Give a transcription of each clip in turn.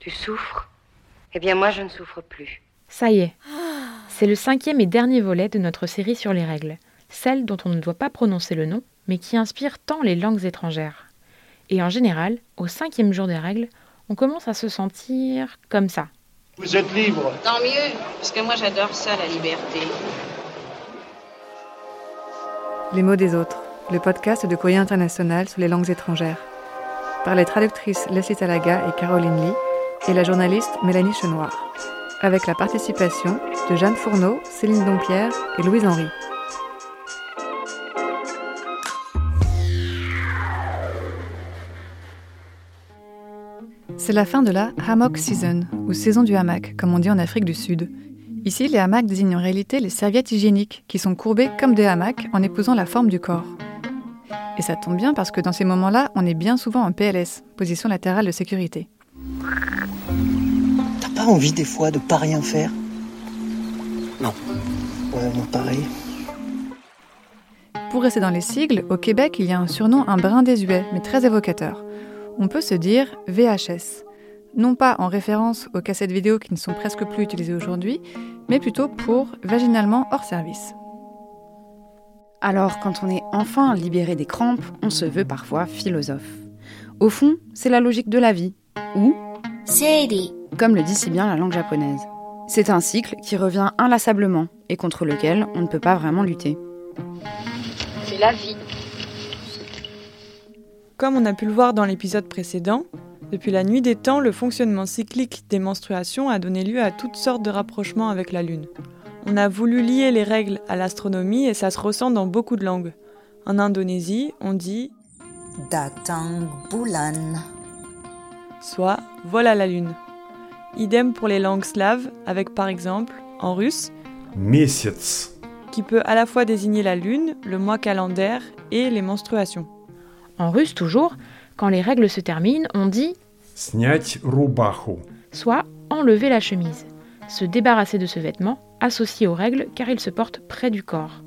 Tu souffres? Eh bien moi je ne souffre plus. Ça y est. C'est le cinquième et dernier volet de notre série sur les règles, celle dont on ne doit pas prononcer le nom, mais qui inspire tant les langues étrangères. Et en général, au cinquième jour des règles, on commence à se sentir comme ça. Vous êtes libre. Tant mieux, parce que moi j'adore ça, la liberté. Les mots des autres, le podcast de Courrier International sur les langues étrangères. Par les traductrices Leslie Talaga et Caroline Lee et la journaliste Mélanie Chenoir. Avec la participation de Jeanne Fourneau, Céline Dompierre et Louise Henry. C'est la fin de la hammock season, ou saison du hamac, comme on dit en Afrique du Sud. Ici, les hamacs désignent en réalité les serviettes hygiéniques, qui sont courbées comme des hamacs en épousant la forme du corps. Et ça tombe bien parce que dans ces moments-là, on est bien souvent en PLS, position latérale de sécurité. Pas envie des fois de pas rien faire Non. Ouais, moi pareil. Pour rester dans les sigles, au Québec, il y a un surnom un brin désuet, mais très évocateur. On peut se dire VHS. Non pas en référence aux cassettes vidéo qui ne sont presque plus utilisées aujourd'hui, mais plutôt pour vaginalement hors service. Alors, quand on est enfin libéré des crampes, on se veut parfois philosophe. Au fond, c'est la logique de la vie. Ou comme le dit si bien la langue japonaise. C'est un cycle qui revient inlassablement et contre lequel on ne peut pas vraiment lutter. C'est la vie. Comme on a pu le voir dans l'épisode précédent, depuis la nuit des temps, le fonctionnement cyclique des menstruations a donné lieu à toutes sortes de rapprochements avec la Lune. On a voulu lier les règles à l'astronomie et ça se ressent dans beaucoup de langues. En Indonésie, on dit Datang bulan. soit voilà la Lune. Idem pour les langues slaves, avec par exemple, en russe, Месяц. qui peut à la fois désigner la Lune, le mois calendaire et les menstruations. En russe toujours, quand les règles se terminent, on dit Снять рубаху. soit enlever la chemise, se débarrasser de ce vêtement, associé aux règles car il se porte près du corps,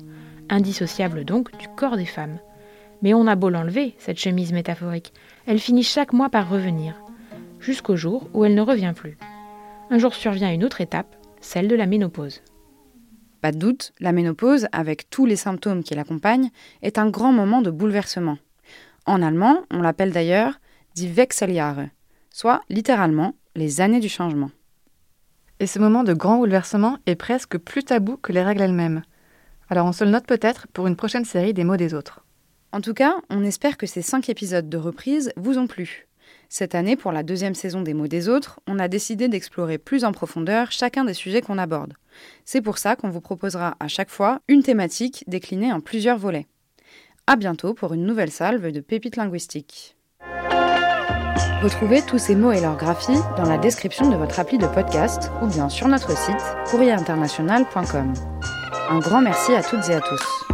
indissociable donc du corps des femmes. Mais on a beau l'enlever, cette chemise métaphorique, elle finit chaque mois par revenir, jusqu'au jour où elle ne revient plus. Un jour survient une autre étape, celle de la ménopause. Pas de doute, la ménopause, avec tous les symptômes qui l'accompagnent, est un grand moment de bouleversement. En allemand, on l'appelle d'ailleurs die Wechseljahre, soit littéralement les années du changement. Et ce moment de grand bouleversement est presque plus tabou que les règles elles-mêmes. Alors on se le note peut-être pour une prochaine série des mots des autres. En tout cas, on espère que ces cinq épisodes de reprise vous ont plu. Cette année, pour la deuxième saison des mots des autres, on a décidé d'explorer plus en profondeur chacun des sujets qu'on aborde. C'est pour ça qu'on vous proposera à chaque fois une thématique déclinée en plusieurs volets. À bientôt pour une nouvelle salve de pépites linguistiques. Retrouvez tous ces mots et leurs graphies dans la description de votre appli de podcast ou bien sur notre site courrierinternational.com. Un grand merci à toutes et à tous.